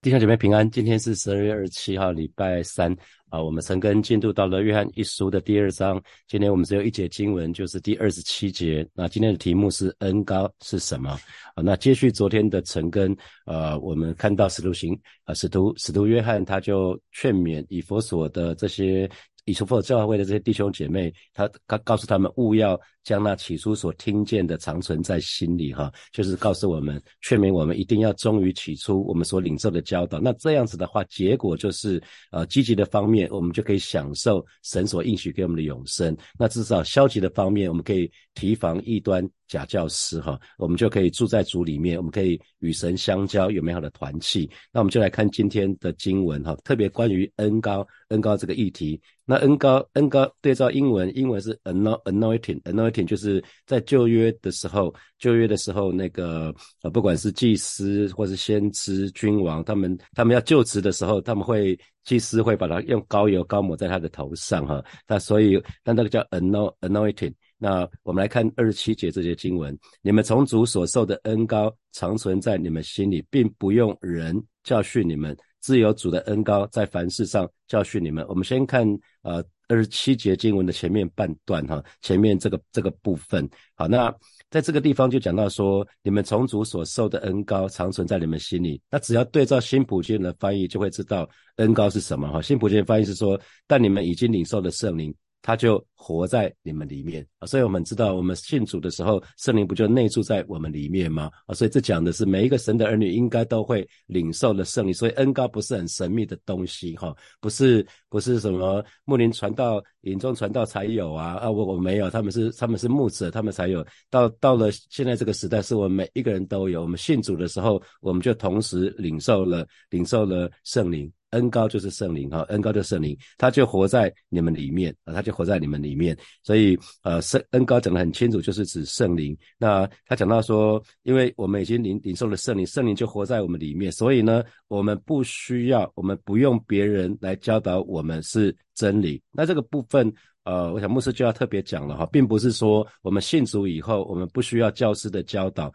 弟兄姐妹平安，今天是十二月二十七号，礼拜三啊。我们陈根进度到了约翰一书的第二章，今天我们只有一节经文，就是第二十七节。那今天的题目是恩高是什么啊？那接续昨天的陈根，呃，我们看到使徒行啊，使徒使徒约翰他就劝勉以佛所的这些。以弗所教会的这些弟兄姐妹，他告告诉他们，勿要将那起初所听见的长存在心里，哈，就是告诉我们，劝勉我们一定要忠于起初我们所领受的教导。那这样子的话，结果就是，呃，积极的方面，我们就可以享受神所应许给我们的永生。那至少消极的方面，我们可以提防异端。假教师哈，我们就可以住在主里面，我们可以与神相交，有美好的团契。那我们就来看今天的经文哈，特别关于恩高恩高这个议题。那恩高恩高对照英文，英文是 anointing，anointing 就是在旧约的时候，旧约的时候那个呃，不管是祭司或是先知君王，他们他们要就职的时候，他们会祭司会把它用膏油膏抹在他的头上哈。那所以那那个叫 anointing。那我们来看二十七节这些经文，你们从主所受的恩高常存在你们心里，并不用人教训你们，自有主的恩高在凡事上教训你们。我们先看呃二十七节经文的前面半段哈，前面这个这个部分。好，那在这个地方就讲到说，你们从主所受的恩高常存在你们心里。那只要对照新普京的翻译，就会知道恩高是什么哈。新普京的翻译是说，但你们已经领受了圣灵。他就活在你们里面啊，所以我们知道，我们信主的时候，圣灵不就内住在我们里面吗？啊，所以这讲的是每一个神的儿女应该都会领受了圣灵，所以恩高不是很神秘的东西哈，不是不是什么牧灵传道、引中传道才有啊啊，我我没有，他们是他们是牧者，他们才有。到到了现在这个时代，是我们每一个人都有。我们信主的时候，我们就同时领受了领受了圣灵。恩高就是圣灵哈，恩高就是圣灵，他就活在你们里面啊，他就活在你们里面。所以呃，圣恩高讲的很清楚，就是指圣灵。那他讲到说，因为我们已经领领受了圣灵，圣灵就活在我们里面，所以呢，我们不需要，我们不用别人来教导我我们是真理。那这个部分呃，我想牧师就要特别讲了哈，并不是说我们信主以后，我们不需要教师的教导。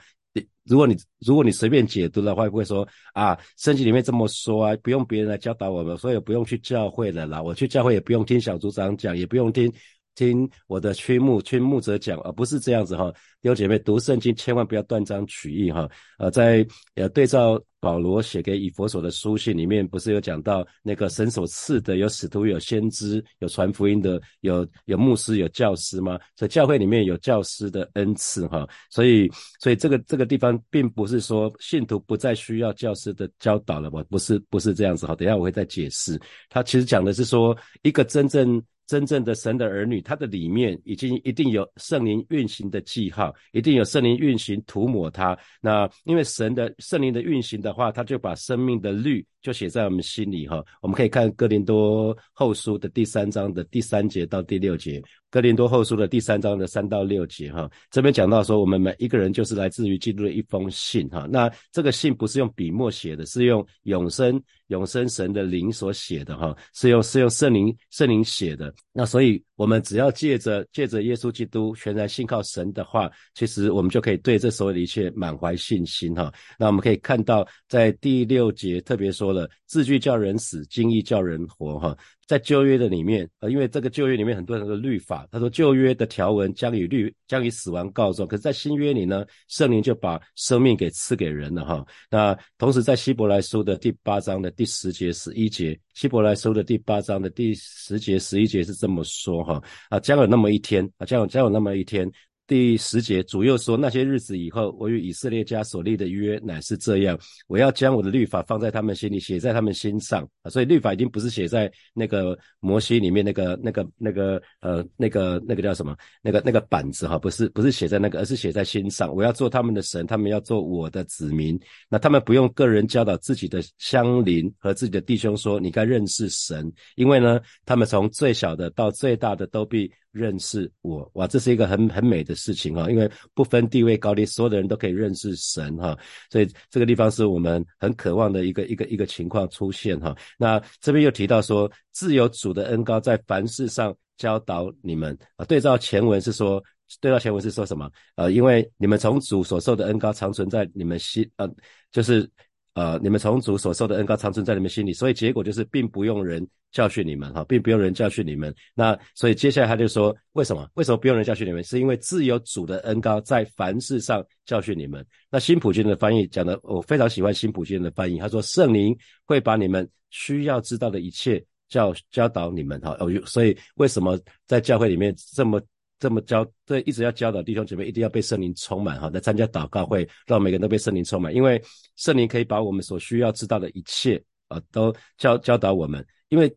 如果你如果你随便解读的话，会不会说啊，圣经里面这么说啊，不用别人来教导我们，所以不用去教会了啦。我去教会也不用听小组长讲，也不用听听我的区牧区牧者讲，而不是这样子哈。弟兄姐妹，读圣经千万不要断章取义哈。呃，在呃对照。保罗写给以佛所的书信里面，不是有讲到那个神所赐的有使徒、有先知、有传福音的、有有牧师、有教师吗？所以教会里面有教师的恩赐哈，所以所以这个这个地方并不是说信徒不再需要教师的教导了吧？不是不是这样子哈。等下我会再解释，他其实讲的是说一个真正。真正的神的儿女，他的里面已经一定有圣灵运行的记号，一定有圣灵运行涂抹他。那因为神的圣灵的运行的话，他就把生命的绿就写在我们心里哈。我们可以看哥林多后书的第三章的第三节到第六节。哥林多后书的第三章的三到六节，哈，这边讲到说，我们每一个人就是来自于基督的一封信，哈，那这个信不是用笔墨写的，是用永生永生神的灵所写的，哈，是用是用圣灵圣灵写的，那所以。我们只要借着借着耶稣基督全然信靠神的话，其实我们就可以对这所有的一切满怀信心哈。那我们可以看到，在第六节特别说字句叫人死，经意叫人活哈。在旧约的里面，呃，因为这个旧约里面很多人的律法，他说旧约的条文将以律将以死亡告终，可是，在新约里呢，圣灵就把生命给赐给人了哈。那同时在希伯来书的第八章的第十节十一节，希伯来书的第八章的第十节十一节是这么说。哈啊，将有那么一天啊，将有将有那么一天。第十节主又说：那些日子以后，我与以色列家所立的约乃是这样：我要将我的律法放在他们心里，写在他们心上啊。所以律法已经不是写在那个摩西里面那个那个那个呃那个那个叫什么那个那个板子哈，不是不是写在那个，而是写在心上。我要做他们的神，他们要做我的子民。那他们不用个人教导自己的乡邻和自己的弟兄说：你该认识神，因为呢，他们从最小的到最大的都必。认识我哇，这是一个很很美的事情哈，因为不分地位高低，所有的人都可以认识神哈，所以这个地方是我们很渴望的一个一个一个情况出现哈。那这边又提到说，自有主的恩高在凡事上教导你们啊。对照前文是说，对照前文是说什么？呃，因为你们从主所受的恩高常存在你们心，呃，就是呃，你们从主所受的恩高长存在你们心里，所以结果就是并不用人教训你们哈，并不用人教训你们。那所以接下来他就说，为什么？为什么不用人教训你们？是因为自有主的恩高在凡事上教训你们。那新普京的翻译讲的，我非常喜欢新普京的翻译。他说，圣灵会把你们需要知道的一切教教导你们哈。哦，所以为什么在教会里面这么？这么教，对，一直要教导弟兄姐妹，一定要被圣灵充满哈，来参加祷告会，让每个人都被圣灵充满，因为圣灵可以把我们所需要知道的一切啊，都教教导我们。因为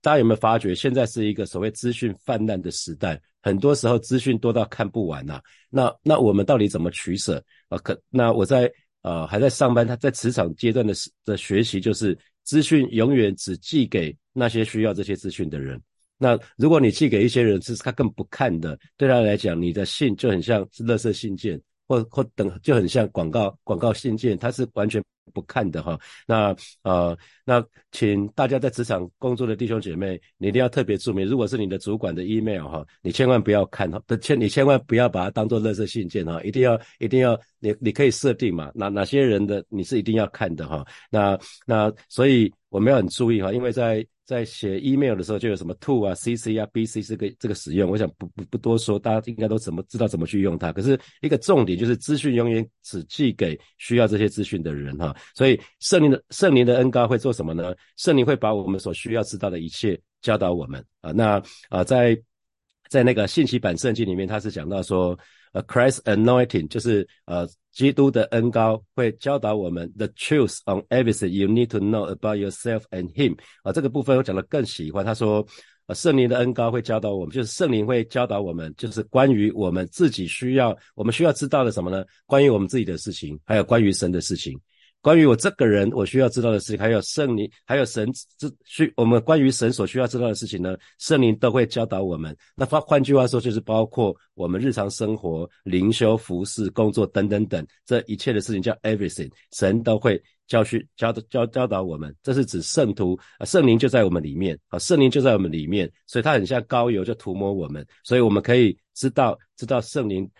大家有没有发觉，现在是一个所谓资讯泛滥的时代，很多时候资讯多到看不完呐。那那我们到底怎么取舍啊？可那我在呃还在上班，他在职场阶段的的学习，就是资讯永远只寄给那些需要这些资讯的人。那如果你寄给一些人是他更不看的，对他来讲，你的信就很像是垃圾信件，或或等就很像广告广告信件，他是完全不看的哈。那呃，那请大家在职场工作的弟兄姐妹，你一定要特别注明，如果是你的主管的 email 哈，你千万不要看哈，千你千万不要把它当做垃圾信件哈，一定要一定要你你可以设定嘛，哪哪些人的你是一定要看的哈。那那所以我们要很注意哈，因为在在写 email 的时候，就有什么 to 啊、cc 啊、bc 这个这个使用，我想不不不多说，大家应该都怎么知道怎么去用它。可是一个重点就是资讯永远只寄给需要这些资讯的人哈。所以圣灵的圣灵的恩高会做什么呢？圣灵会把我们所需要知道的一切教导我们啊。那啊，在在那个信息版圣经里面，他是讲到说。呃，Christ anointing 就是呃，基督的恩高会教导我们 the truth on everything you need to know about yourself and Him。啊，这个部分我讲的更喜欢。他说，呃，圣灵的恩高会教导我们，就是圣灵会教导我们，就是关于我们自己需要，我们需要知道的什么呢？关于我们自己的事情，还有关于神的事情。关于我这个人，我需要知道的事情，还有圣灵，还有神这需我们关于神所需要知道的事情呢，圣灵都会教导我们。那换换句话说，就是包括我们日常生活、灵修、服饰、工作等等等这一切的事情，叫 everything，神都会教训教教教导我们。这是指圣徒啊，圣灵就在我们里面啊，圣灵就在我们里面，所以它很像膏油，就涂抹我们，所以我们可以知道知道圣灵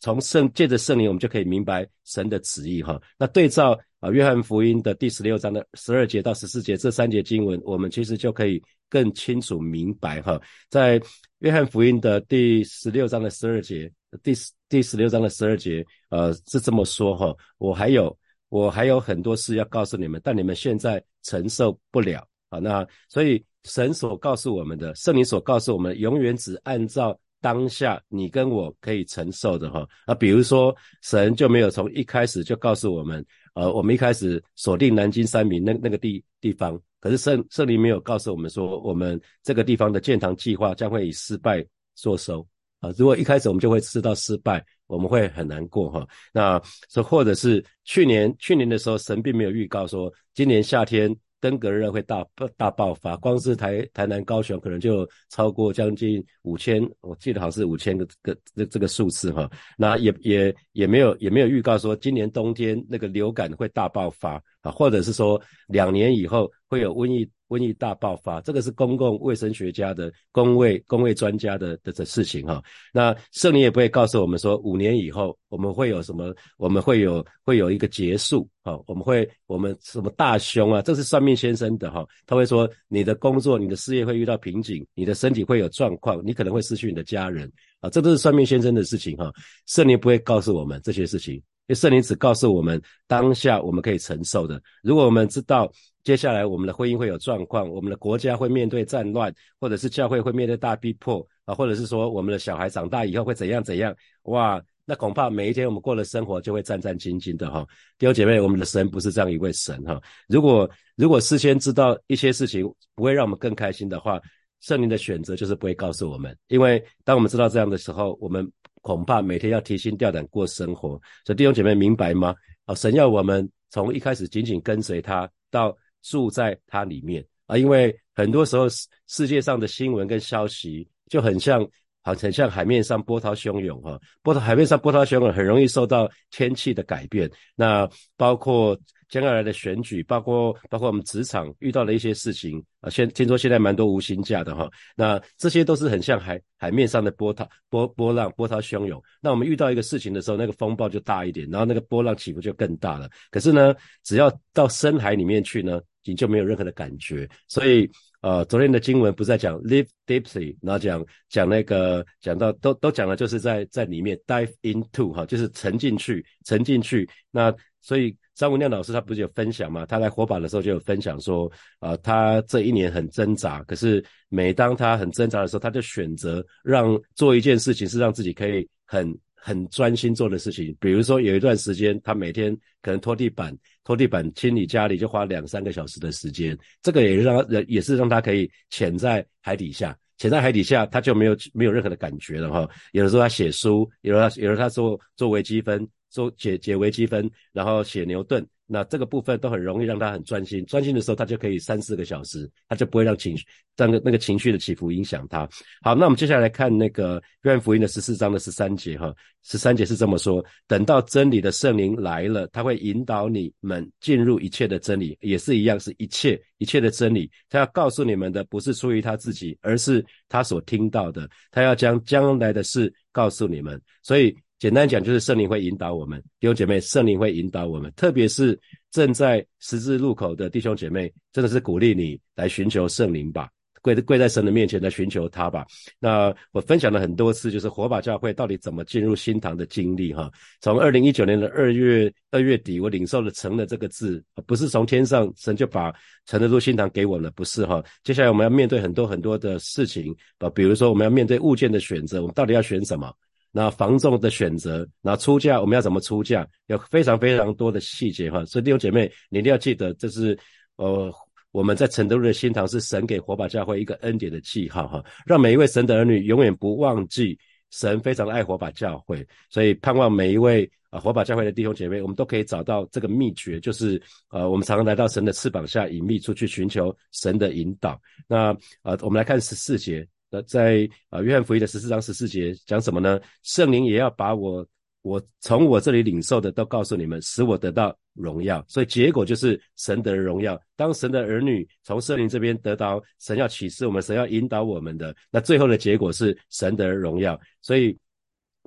从圣借着圣灵，我们就可以明白神的旨意哈。那对照。啊，约翰福音的第十六章的十二节到十四节这三节经文，我们其实就可以更清楚明白哈。在约翰福音的第十六章的十二节，第第十六章的十二节，呃，是这么说哈。我还有我还有很多事要告诉你们，但你们现在承受不了啊。那所以神所告诉我们的，圣灵所告诉我们，永远只按照当下你跟我可以承受的哈。啊，比如说神就没有从一开始就告诉我们。呃，我们一开始锁定南京三明那那个地地方，可是圣圣灵没有告诉我们说，我们这个地方的建堂计划将会以失败作收啊。如果一开始我们就会知道失败，我们会很难过哈。那说或者是去年去年的时候，神并没有预告说今年夏天。登革热会大大爆发，光是台台南高雄可能就超过将近五千，我记得好像是五千个个这这个数字哈。那也也也没有也没有预告说今年冬天那个流感会大爆发啊，或者是说两年以后会有瘟疫。瘟疫大爆发，这个是公共卫生学家的公卫公卫专家的的的事情哈。那圣灵也不会告诉我们说，五年以后我们会有什么，我们会有会有一个结束哈。我们会我们什么大凶啊？这是算命先生的哈。他会说你的工作、你的事业会遇到瓶颈，你的身体会有状况，你可能会失去你的家人啊。这都是算命先生的事情哈。圣灵不会告诉我们这些事情，因为圣灵只告诉我们当下我们可以承受的。如果我们知道。接下来，我们的婚姻会有状况，我们的国家会面对战乱，或者是教会会面对大逼迫啊，或者是说我们的小孩长大以后会怎样怎样？哇，那恐怕每一天我们过的生活就会战战兢兢的哈。弟兄姐妹，我们的神不是这样一位神哈。如果如果事先知道一些事情不会让我们更开心的话，圣灵的选择就是不会告诉我们，因为当我们知道这样的时候，我们恐怕每天要提心吊胆过生活。所以弟兄姐妹明白吗？啊，神要我们从一开始紧紧跟随他到。住在它里面啊，因为很多时候世世界上的新闻跟消息就很像好，很像海面上波涛汹涌哈，波涛海面上波涛汹涌，很容易受到天气的改变。那包括将要来的选举，包括包括我们职场遇到的一些事情啊，现听说现在蛮多无薪假的哈。那这些都是很像海海面上的波涛波波浪波涛汹涌。那我们遇到一个事情的时候，那个风暴就大一点，然后那个波浪起伏就更大了。可是呢，只要到深海里面去呢，你就没有任何的感觉。所以。呃，昨天的经文不是在讲 live deeply，然后讲讲那个讲到都都讲了，就是在在里面 dive into 哈，就是沉进去，沉进去。那所以张文亮老师他不是有分享嘛？他来火把的时候就有分享说，啊，他这一年很挣扎，可是每当他很挣扎的时候，他就选择让做一件事情是让自己可以很。很专心做的事情，比如说有一段时间，他每天可能拖地板、拖地板清理家里就花两三个小时的时间，这个也是让也是让他可以潜在海底下，潜在海底下他就没有没有任何的感觉了哈。有的时候他写书，有的有的他做做微积分，做解解微积分，然后写牛顿。那这个部分都很容易让他很专心，专心的时候他就可以三四个小时，他就不会让情绪、那个那个情绪的起伏影响他。好，那我们接下来看那个约翰福音的十四章的十三节哈，十三节是这么说：等到真理的圣灵来了，他会引导你们进入一切的真理，也是一样，是一切一切的真理。他要告诉你们的不是出于他自己，而是他所听到的，他要将将来的事告诉你们。所以。简单讲，就是圣灵会引导我们弟兄姐妹，圣灵会引导我们，特别是正在十字路口的弟兄姐妹，真的是鼓励你来寻求圣灵吧，跪跪在神的面前来寻求他吧。那我分享了很多次，就是火把教会到底怎么进入新堂的经历哈。从二零一九年的二月二月底，我领受了“成的”这个字，不是从天上神就把成了入新堂给我了，不是哈。接下来我们要面对很多很多的事情啊，比如说我们要面对物件的选择，我们到底要选什么？那房仲的选择，那出价我们要怎么出价，有非常非常多的细节哈。所以弟兄姐妹，你一定要记得，这是呃我们在成都的新堂是神给火把教会一个恩典的记号哈，让每一位神的儿女永远不忘记神非常爱火把教会。所以盼望每一位啊火把教会的弟兄姐妹，我们都可以找到这个秘诀，就是呃我们常常来到神的翅膀下隐秘出去寻求神的引导。那呃我们来看十四节。那在啊，约翰福音的十四章十四节讲什么呢？圣灵也要把我我从我这里领受的都告诉你们，使我得到荣耀。所以结果就是神得荣耀。当神的儿女从圣灵这边得到神要启示我们，神要引导我们的，那最后的结果是神得荣耀。所以。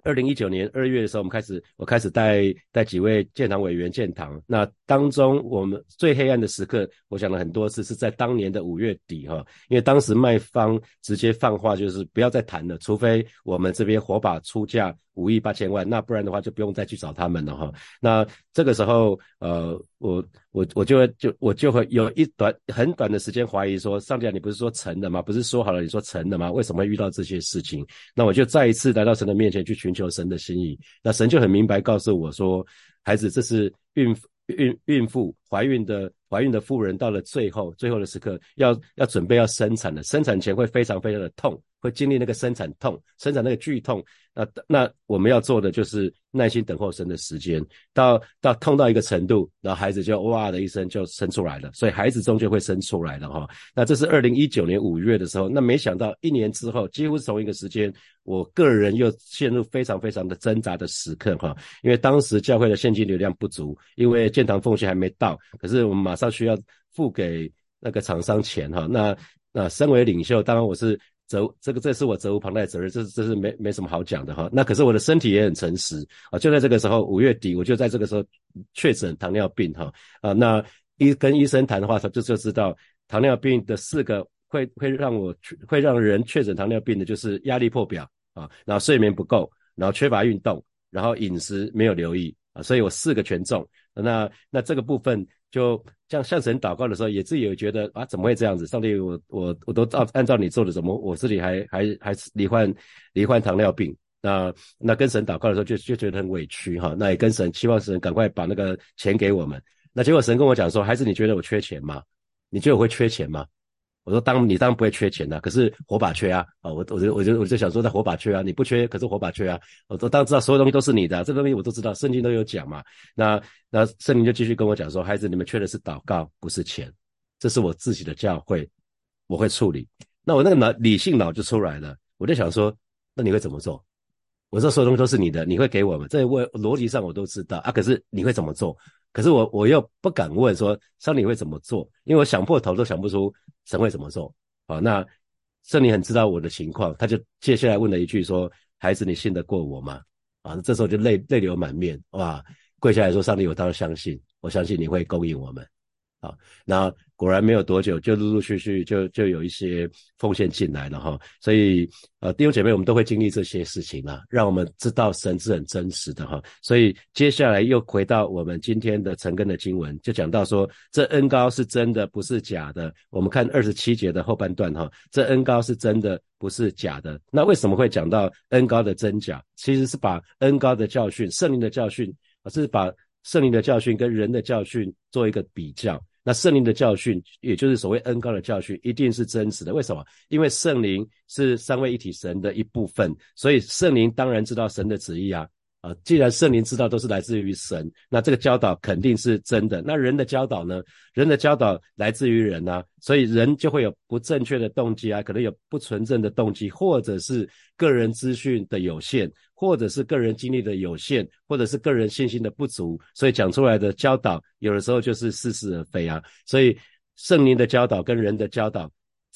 二零一九年二月的时候，我们开始，我开始带带几位建堂委员建堂。那当中，我们最黑暗的时刻，我想了很多次，是在当年的五月底哈，因为当时卖方直接放话，就是不要再谈了，除非我们这边火把出价。五亿八千万，那不然的话就不用再去找他们了哈。那这个时候，呃，我我我就会就我就会有一短很短的时间怀疑说，上帝，你不是说成了吗？不是说好了你说成了吗？为什么会遇到这些事情？那我就再一次来到神的面前去寻求神的心意。那神就很明白告诉我说，孩子，这是孕孕孕妇怀孕的怀孕的妇人到了最后最后的时刻，要要准备要生产了，生产前会非常非常的痛。会经历那个生产痛，生产那个剧痛，那那我们要做的就是耐心等候生的时间，到到痛到一个程度，然后孩子就哇的一声就生出来了，所以孩子终究会生出来的哈。那这是二零一九年五月的时候，那没想到一年之后，几乎是同一个时间，我个人又陷入非常非常的挣扎的时刻哈，因为当时教会的现金流量不足，因为建堂奉献还没到，可是我们马上需要付给那个厂商钱哈。那那身为领袖，当然我是。责这个这是我责无旁贷的责任，这是这是没没什么好讲的哈。那可是我的身体也很诚实啊，就在这个时候五月底，我就在这个时候确诊糖尿病哈啊。那医跟医生谈的话，他就就知道糖尿病的四个会会让我会让人确诊糖尿病的，就是压力破表啊，然后睡眠不够，然后缺乏运动，然后饮食没有留意啊，所以我四个全中。那那这个部分。就像向神祷告的时候，也自己有觉得啊，怎么会这样子？上帝，我我我都照按照你做的，怎么我自己还还还是罹患罹患糖尿病？那那跟神祷告的时候，就就觉得很委屈哈。那也跟神希望神赶快把那个钱给我们。那结果神跟我讲说，孩子，你觉得我缺钱吗？你觉得我会缺钱吗？我说当你当然不会缺钱的，可是火把缺啊啊！我我就我就我就想说，在火把缺啊，你不缺，可是火把缺啊。我都当知道所有东西都是你的，这个东西我都知道，圣经都有讲嘛。那那圣灵就继续跟我讲说，孩子，你们缺的是祷告，不是钱。这是我自己的教会，我会处理。那我那个脑理性脑就出来了，我就想说，那你会怎么做？我这所有东西都是你的，你会给我们？这我逻辑上我都知道啊，可是你会怎么做？可是我我又不敢问说上帝会怎么做，因为我想破头都想不出神会怎么做。好，那圣灵很知道我的情况，他就接下来问了一句说：“孩子，你信得过我吗？”啊，这时候就泪泪流满面，哇，跪下来说：“上帝，我当然相信，我相信你会供应我们。”好，那果然没有多久，就陆陆续续就就有一些奉献进来了哈。所以呃，弟兄姐妹，我们都会经历这些事情啦，让我们知道神是很真实的哈。所以接下来又回到我们今天的陈根的经文，就讲到说，这恩高是真的，不是假的。我们看二十七节的后半段哈，这恩高是真的，不是假的。那为什么会讲到恩高的真假？其实是把恩高的教训、圣灵的教训，是把圣灵的教训跟人的教训做一个比较。那圣灵的教训，也就是所谓恩高的教训，一定是真实的。为什么？因为圣灵是三位一体神的一部分，所以圣灵当然知道神的旨意啊。啊，既然圣灵知道都是来自于神，那这个教导肯定是真的。那人的教导呢？人的教导来自于人啊，所以人就会有不正确的动机啊，可能有不纯正的动机，或者是个人资讯的有限，或者是个人经历的有限，或者是个人信心的不足，所以讲出来的教导有的时候就是似是而非啊。所以圣灵的教导跟人的教导。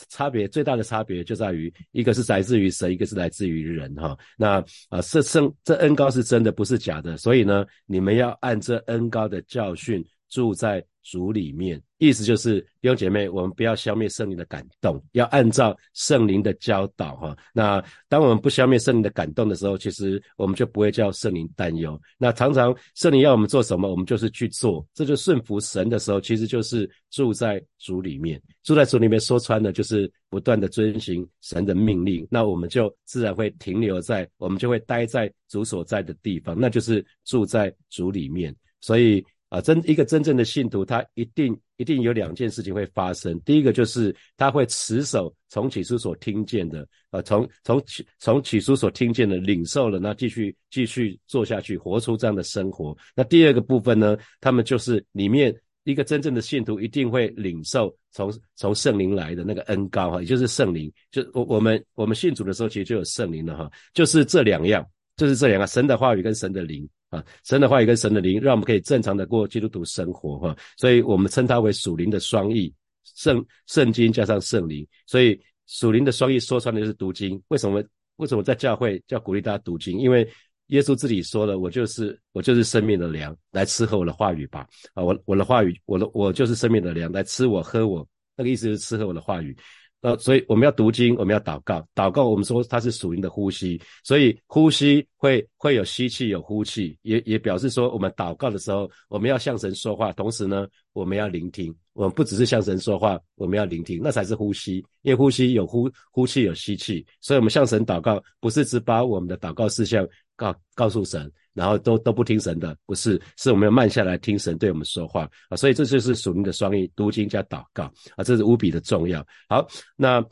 差别最大的差别就在于，一个是来自于神，一个是来自于人，哈。那啊，这圣这恩高是真的，不是假的。所以呢，你们要按这恩高的教训住在。主里面，意思就是弟兄姐妹，我们不要消灭圣灵的感动，要按照圣灵的教导哈。那当我们不消灭圣灵的感动的时候，其实我们就不会叫圣灵担忧。那常常圣灵要我们做什么，我们就是去做，这就顺服神的时候，其实就是住在主里面。住在主里面说穿了，就是不断的遵循神的命令。那我们就自然会停留在，我们就会待在主所在的地方，那就是住在主里面。所以。啊，真一个真正的信徒，他一定一定有两件事情会发生。第一个就是他会持守从起初所听见的，呃，从从起从起初所听见的领受了，那继续继续做下去，活出这样的生活。那第二个部分呢，他们就是里面一个真正的信徒一定会领受从从圣灵来的那个恩高哈，也就是圣灵。就我我们我们信主的时候，其实就有圣灵了哈，就是这两样，就是这两个神的话语跟神的灵。啊，神的话语跟神的灵，让我们可以正常的过基督徒生活哈，所以我们称它为属灵的双翼，圣圣经加上圣灵，所以属灵的双翼说穿的就是读经。为什么？为什么在教会叫鼓励大家读经？因为耶稣自己说了，我就是我就是生命的粮，来吃喝我的话语吧。啊，我我的话语，我的我就是生命的粮，来吃我喝我，那个意思就是吃喝我的话语。呃，所以我们要读经，我们要祷告。祷告，我们说它是属灵的呼吸，所以呼吸会会有吸气，有呼气，也也表示说，我们祷告的时候，我们要向神说话，同时呢，我们要聆听。我们不只是向神说话，我们要聆听，那才是呼吸。因为呼吸有呼呼气，有吸气，所以我们向神祷告，不是只把我们的祷告事项告告诉神。然后都都不听神的，不是，是我们要慢下来听神对我们说话啊，所以这就是属灵的双翼，读经加祷告啊，这是无比的重要。好，那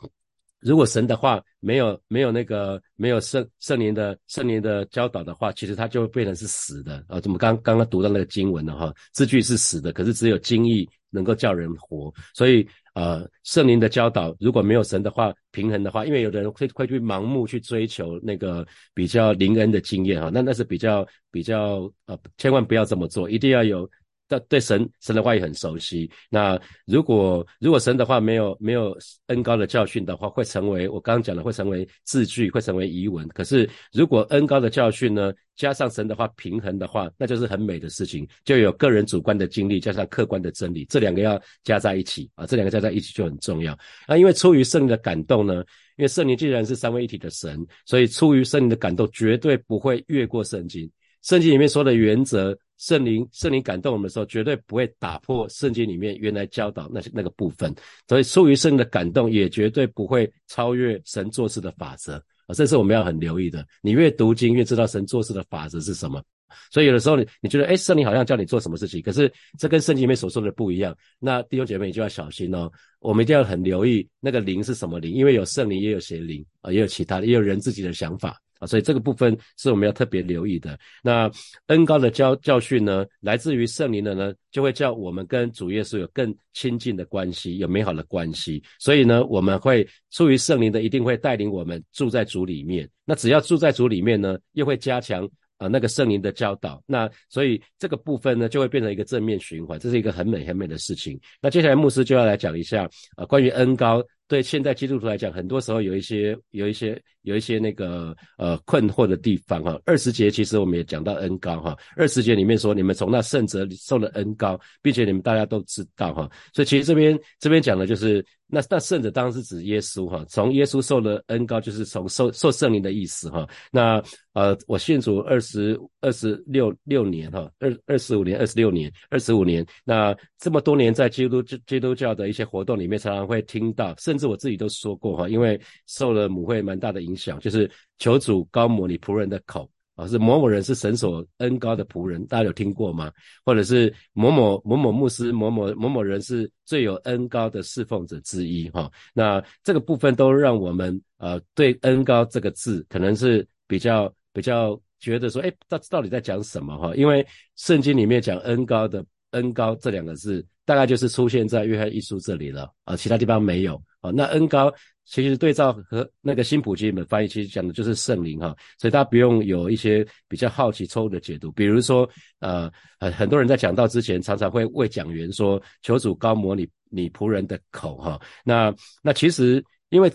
如果神的话没有没有那个没有圣圣灵的圣灵的教导的话，其实它就会变成是死的啊。怎么刚刚刚读到那个经文了哈？字句是死的，可是只有经义能够叫人活，所以。呃，圣灵的教导，如果没有神的话，平衡的话，因为有的人会会去盲目去追求那个比较灵恩的经验哈，那那是比较比较呃，千万不要这么做，一定要有。对神神的话也很熟悉。那如果如果神的话没有没有恩高的教训的话，会成为我刚刚讲的，会成为字句，会成为疑文。可是如果恩高的教训呢，加上神的话平衡的话，那就是很美的事情。就有个人主观的经历，加上客观的真理，这两个要加在一起啊，这两个加在一起就很重要啊。因为出于圣灵的感动呢，因为圣灵既然是三位一体的神，所以出于圣灵的感动，绝对不会越过圣经。圣经里面说的原则。圣灵，圣灵感动我们的时候，绝对不会打破圣经里面原来教导那些那个部分。所以，出于圣灵的感动，也绝对不会超越神做事的法则啊！这是我们要很留意的。你越读经，越知道神做事的法则是什么。所以，有的时候你你觉得，哎，圣灵好像叫你做什么事情，可是这跟圣经里面所说的不一样。那弟兄姐妹，你就要小心哦。我们一定要很留意那个灵是什么灵，因为有圣灵，也有邪灵啊，也有其他的，也有人自己的想法。啊，所以这个部分是我们要特别留意的。那恩高的教教训呢，来自于圣灵的呢，就会叫我们跟主耶稣有更亲近的关系，有美好的关系。所以呢，我们会出于圣灵的，一定会带领我们住在主里面。那只要住在主里面呢，又会加强啊那个圣灵的教导。那所以这个部分呢，就会变成一个正面循环，这是一个很美很美的事情。那接下来牧师就要来讲一下啊，关于恩高。对现在基督徒来讲，很多时候有一些有一些有一些那个呃困惑的地方哈。二十节其实我们也讲到恩高哈，二十节里面说你们从那圣者受了恩高，并且你们大家都知道哈。所以其实这边这边讲的就是那那圣者当然是指耶稣哈，从耶稣受了恩高就是从受受圣灵的意思哈。那呃我信主二十二十六六年哈，二二十五年二十六年二十五年，那这么多年在基督基督教的一些活动里面，常常会听到甚至。是我自己都说过哈，因为受了母会蛮大的影响，就是求主高摩你仆人的口啊，是某某人是神所恩高的仆人，大家有听过吗？或者是某某某某牧师，某某某某人是最有恩高的侍奉者之一哈。那这个部分都让我们呃对恩高这个字可能是比较比较觉得说，哎，到到底在讲什么哈？因为圣经里面讲恩高的恩高这两个字，大概就是出现在约翰一书这里了啊，其他地方没有。啊，那恩高其实对照和那个新普基本翻译，其实讲的就是圣灵哈，所以大家不用有一些比较好奇错误的解读。比如说，呃，很很多人在讲到之前，常常会为讲员说：“求主高摩你你仆人的口哈。”那那其实因为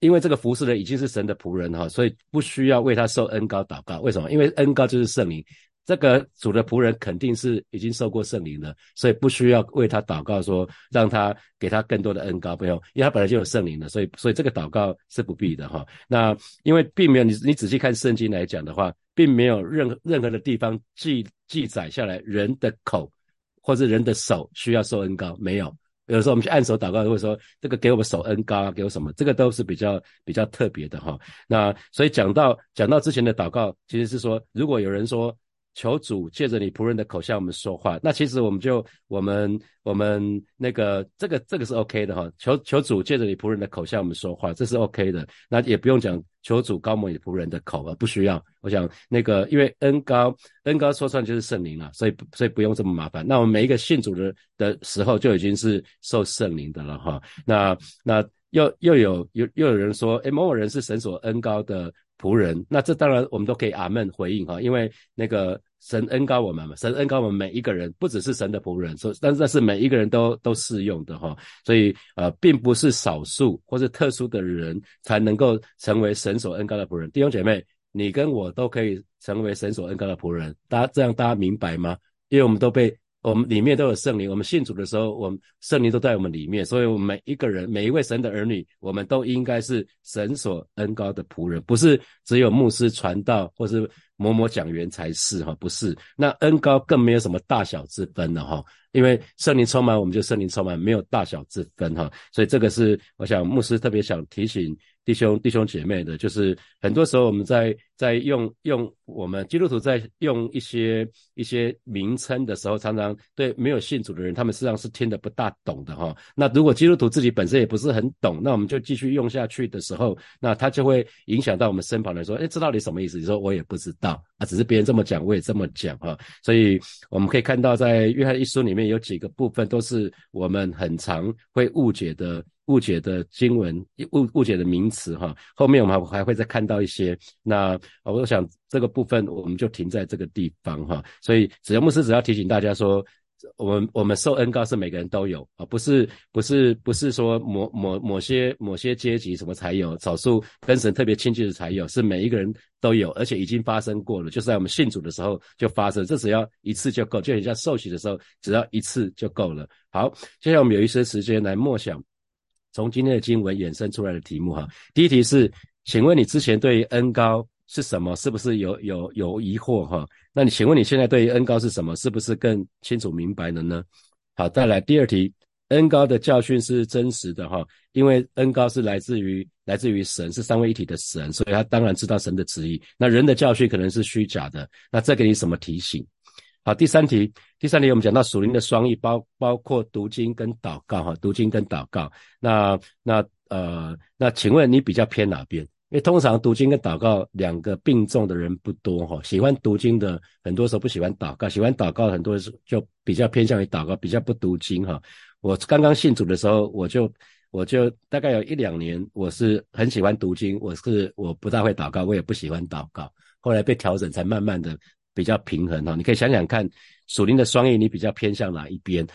因为这个服侍的已经是神的仆人哈，所以不需要为他受恩高祷告。为什么？因为恩高就是圣灵。这个主的仆人肯定是已经受过圣灵了，所以不需要为他祷告，说让他给他更多的恩高，不用，因为他本来就有圣灵了，所以所以这个祷告是不必的哈。那因为并没有你你仔细看圣经来讲的话，并没有任何任何的地方记记载下来人的口或者人的手需要受恩高，没有。有时候我们去按手祷告，会说这个给我们手恩高，给我什么，这个都是比较比较特别的哈。那所以讲到讲到之前的祷告，其实是说如果有人说。求主借着你仆人的口向我们说话，那其实我们就我们我们那个这个这个是 OK 的哈。求求主借着你仆人的口向我们说话，这是 OK 的。那也不用讲求主高摩你仆人的口啊，不需要。我想那个因为恩高恩高说穿就是圣灵了，所以所以不用这么麻烦。那我们每一个信主的的时候就已经是受圣灵的了哈。那那又又有又又有人说，诶，某某人是神所恩高的。仆人，那这当然我们都可以阿门回应哈，因为那个神恩高我们嘛，神恩高我们每一个人，不只是神的仆人，所但是但是每一个人都都适用的哈，所以呃，并不是少数或是特殊的人才能够成为神所恩高的仆人。弟兄姐妹，你跟我都可以成为神所恩高的仆人，大家这样大家明白吗？因为我们都被。我们里面都有圣灵，我们信主的时候，我们圣灵都在我们里面，所以，我们每一个人，每一位神的儿女，我们都应该是神所恩高的仆人，不是只有牧师传道或是某某讲员才是哈，不是。那恩高更没有什么大小之分了哈，因为圣灵充满，我们就圣灵充满，没有大小之分哈，所以这个是我想牧师特别想提醒。弟兄弟兄姐妹的，就是很多时候我们在在用用我们基督徒在用一些一些名称的时候，常常对没有信主的人，他们实际上是听得不大懂的哈。那如果基督徒自己本身也不是很懂，那我们就继续用下去的时候，那他就会影响到我们身旁的人说，哎，这到底什么意思？你说我也不知道啊，只是别人这么讲，我也这么讲哈。所以我们可以看到，在约翰一书里面有几个部分都是我们很常会误解的。误解的经文，误误解的名词，哈，后面我们还会再看到一些。那我想这个部分我们就停在这个地方，哈。所以，只要牧师只要提醒大家说，我们我们受恩高是每个人都有啊，不是不是不是说某某某些某些阶级什么才有，少数跟神特别亲近的才有，是每一个人都有，而且已经发生过了，就是在我们信主的时候就发生，这只要一次就够，就很像受洗的时候，只要一次就够了。好，接下来我们有一些时间来默想。从今天的经文衍生出来的题目哈，第一题是，请问你之前对于恩高是什么？是不是有有有疑惑哈？那你请问你现在对于恩高是什么？是不是更清楚明白了呢？好，再来第二题，恩高的教训是真实的哈，因为恩高是来自于来自于神，是三位一体的神，所以他当然知道神的旨意。那人的教训可能是虚假的，那这给你什么提醒？好，第三题，第三题我们讲到属灵的双翼，包包括读经跟祷告，哈，读经跟祷告。那那呃，那请问你比较偏哪边？因为通常读经跟祷告两个并重的人不多哈，喜欢读经的很多时候不喜欢祷告，喜欢祷告很多时候就比较偏向于祷告，比较不读经哈。我刚刚信主的时候，我就我就大概有一两年，我是很喜欢读经，我是我不大会祷告，我也不喜欢祷告，后来被调整才慢慢的比较平衡哈。你可以想想看，属灵的双翼，你比较偏向哪一边？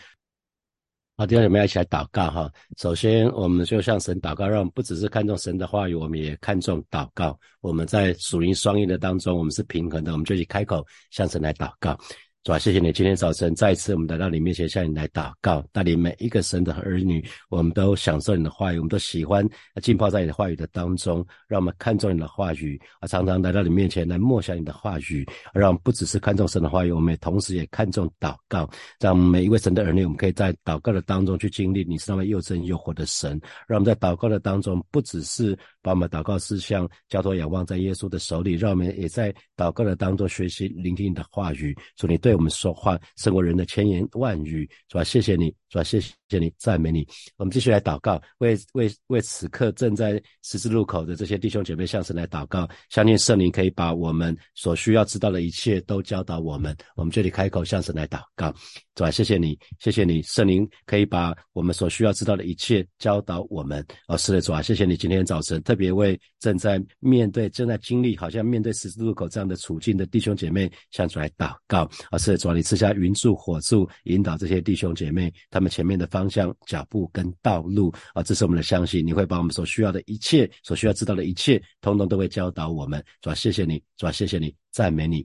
好，弟兄姊妹一起来祷告哈。首先，我们就向神祷告，让我们不只是看重神的话语，我们也看重祷告。我们在属灵双翼的当中，我们是平衡的，我们就去开口向神来祷告。主啊，谢谢你今天早晨再一次我们来到你面前向你来祷告，带领每一个神的儿女，我们都享受你的话语，我们都喜欢浸泡在你的话语的当中，让我们看重你的话语。啊，常常来到你面前来默想你的话语，让我们不只是看重神的话语，我们也同时也看重祷告，让每一位神的儿女，我们可以在祷告的当中去经历你是那位又真又活的神，让我们在祷告的当中不只是把我们祷告事项交托仰望在耶稣的手里，让我们也在祷告的当中学习聆听你的话语，祝你对。对我们说话胜过人的千言万语，是吧？谢谢你，是吧？谢谢谢你，赞美你。我们继续来祷告，为为为此刻正在十字路口的这些弟兄姐妹向神来祷告，相信圣灵可以把我们所需要知道的一切都教导我们。我们这里开口向神来祷告，是吧？谢谢你，谢谢你，圣灵可以把我们所需要知道的一切教导我们。哦，是的，主啊，谢谢你今天早晨特别为正在面对、正在经历好像面对十字路口这样的处境的弟兄姐妹向主来祷告。哦。是的主啊，你赐下云柱火柱，引导这些弟兄姐妹，他们前面的方方向、脚步跟道路啊，这是我们的相信。你会把我们所需要的一切、所需要知道的一切，通通都会教导我们。主，谢谢你，主，谢谢你，赞美你。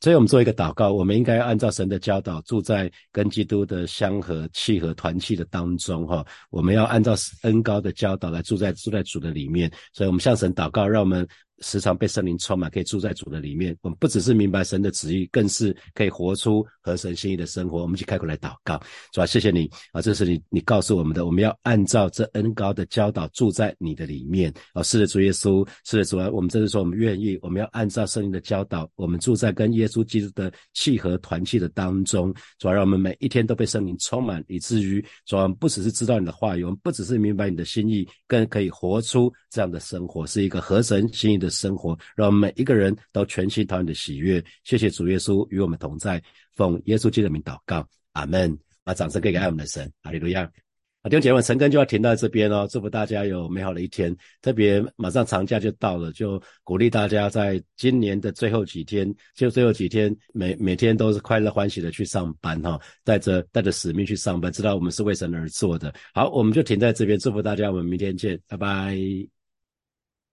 所以我们做一个祷告，我们应该按照神的教导，住在跟基督的相合、契合、团契的当中，哈。我们要按照恩高的教导来住在住在主的里面。所以我们向神祷告，让我们。时常被圣灵充满，可以住在主的里面。我们不只是明白神的旨意，更是可以活出合神心意的生活。我们去开口来祷告，主啊，谢谢你啊！这是你你告诉我们的，我们要按照这恩高的教导住在你的里面啊！是的，主耶稣，是的，主啊，我们真是说我们愿意，我们要按照圣灵的教导，我们住在跟耶稣基督的契合团契的当中。主啊，让我们每一天都被圣灵充满，以至于主啊，不只是知道你的话语，我们不只是明白你的心意，更可以活出这样的生活，是一个合神心意的。生活，让每一个人都全心讨你的喜悦。谢谢主耶稣与我们同在，奉耶稣基督的名祷告，阿门。把掌声给给爱我们的神，哈利路亚。啊，弟兄姐妹，晨更就要停到这边哦。祝福大家有美好的一天。特别马上长假就到了，就鼓励大家在今年的最后几天，就最后几天，每每天都是快乐欢喜的去上班哈，带着带着使命去上班，知道我们是为神而做的。好，我们就停在这边，祝福大家，我们明天见，拜拜。